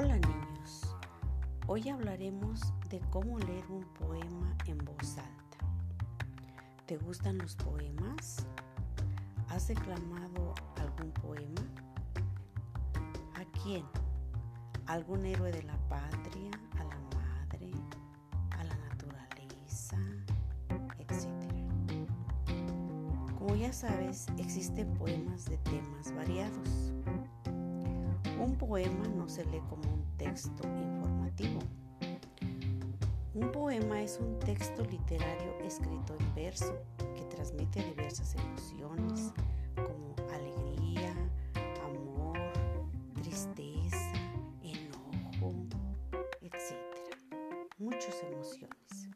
Hola niños, hoy hablaremos de cómo leer un poema en voz alta. ¿Te gustan los poemas? ¿Has declamado algún poema? ¿A quién? ¿Algún héroe de la patria? ¿A la madre? ¿A la naturaleza? Etcétera. Como ya sabes, existen poemas de temas variados un poema no se lee como un texto informativo. Un poema es un texto literario escrito en verso que transmite diversas emociones como alegría, amor, tristeza, enojo, etc. Muchas emociones.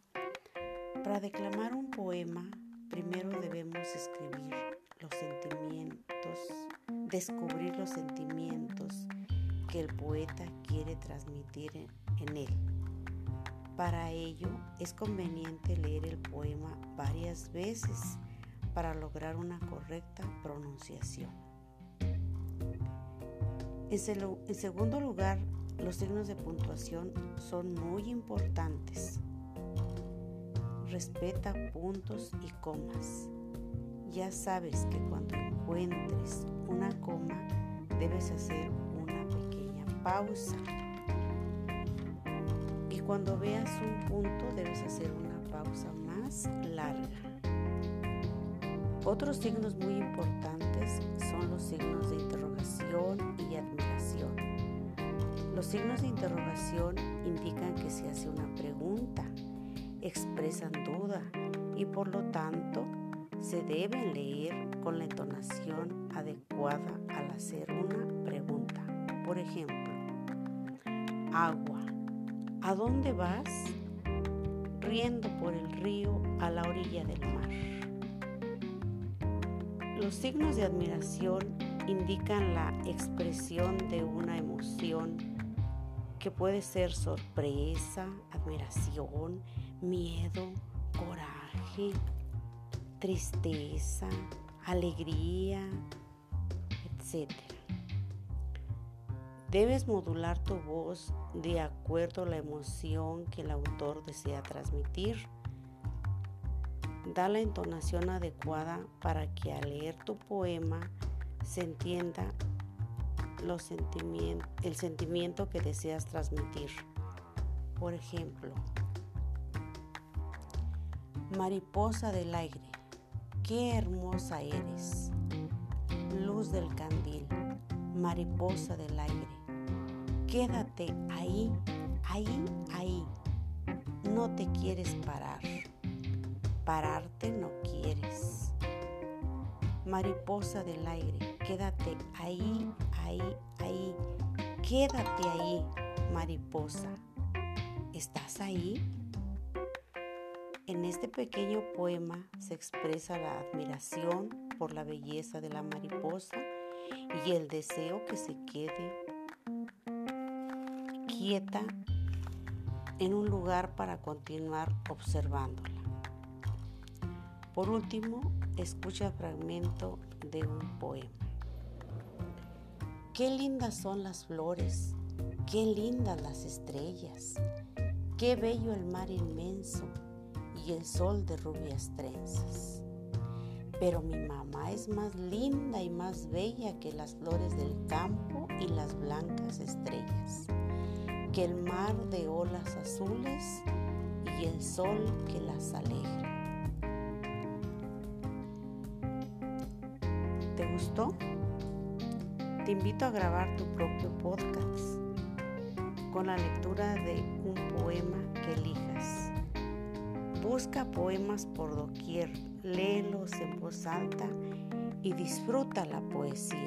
Para declamar un poema, primero debemos escribir los sentimientos, descubrir los sentimientos que el poeta quiere transmitir en, él. Para ello es conveniente leer el poema varias veces para lograr una correcta pronunciación. En, segundo lugar, los signos de puntuación son muy importantes. Respeta puntos y comas. Ya sabes que cuando encuentres una coma debes hacer pausa. Y cuando veas un punto debes hacer una pausa más larga. Otros signos muy importantes son los signos de interrogación y admiración. Los signos de interrogación indican que se hace una pregunta, expresan duda y por lo tanto se deben leer con la entonación adecuada al hacer una pregunta. Por ejemplo, agua. ¿A dónde vas? Riendo por el río a la orilla del mar. Los signos de admiración indican la expresión de una emoción que puede ser sorpresa, admiración, miedo, coraje, tristeza, alegría, etc. Debes modular tu voz de acuerdo a la emoción que el autor desea transmitir. Da la entonación adecuada para que al leer tu poema se entienda el sentimiento que deseas transmitir. Por ejemplo, mariposa del aire, qué hermosa eres. Luz del candil, mariposa del aire Quédate ahí, ahí, ahí. No te quieres parar. Pararte no quieres. Mariposa del aire, quédate ahí, ahí, ahí. Quédate ahí, mariposa. ¿Estás ahí? En este pequeño poema se expresa la admiración por la belleza de la mariposa y el deseo que se quede quieta en un lugar para continuar observándola. Por último, escucha el fragmento de un poema. Qué lindas son las flores, qué lindas las estrellas, qué bello el mar inmenso y el sol de rubias trenzas. Pero mi mamá es más linda y más bella que las flores del campo y las blancas estrellas que el mar de olas azules y el sol que las alegra. ¿Te gustó? Te invito a grabar tu propio podcast con la lectura de un poema. Busca poemas por doquier, léelos en voz alta y disfruta la poesía.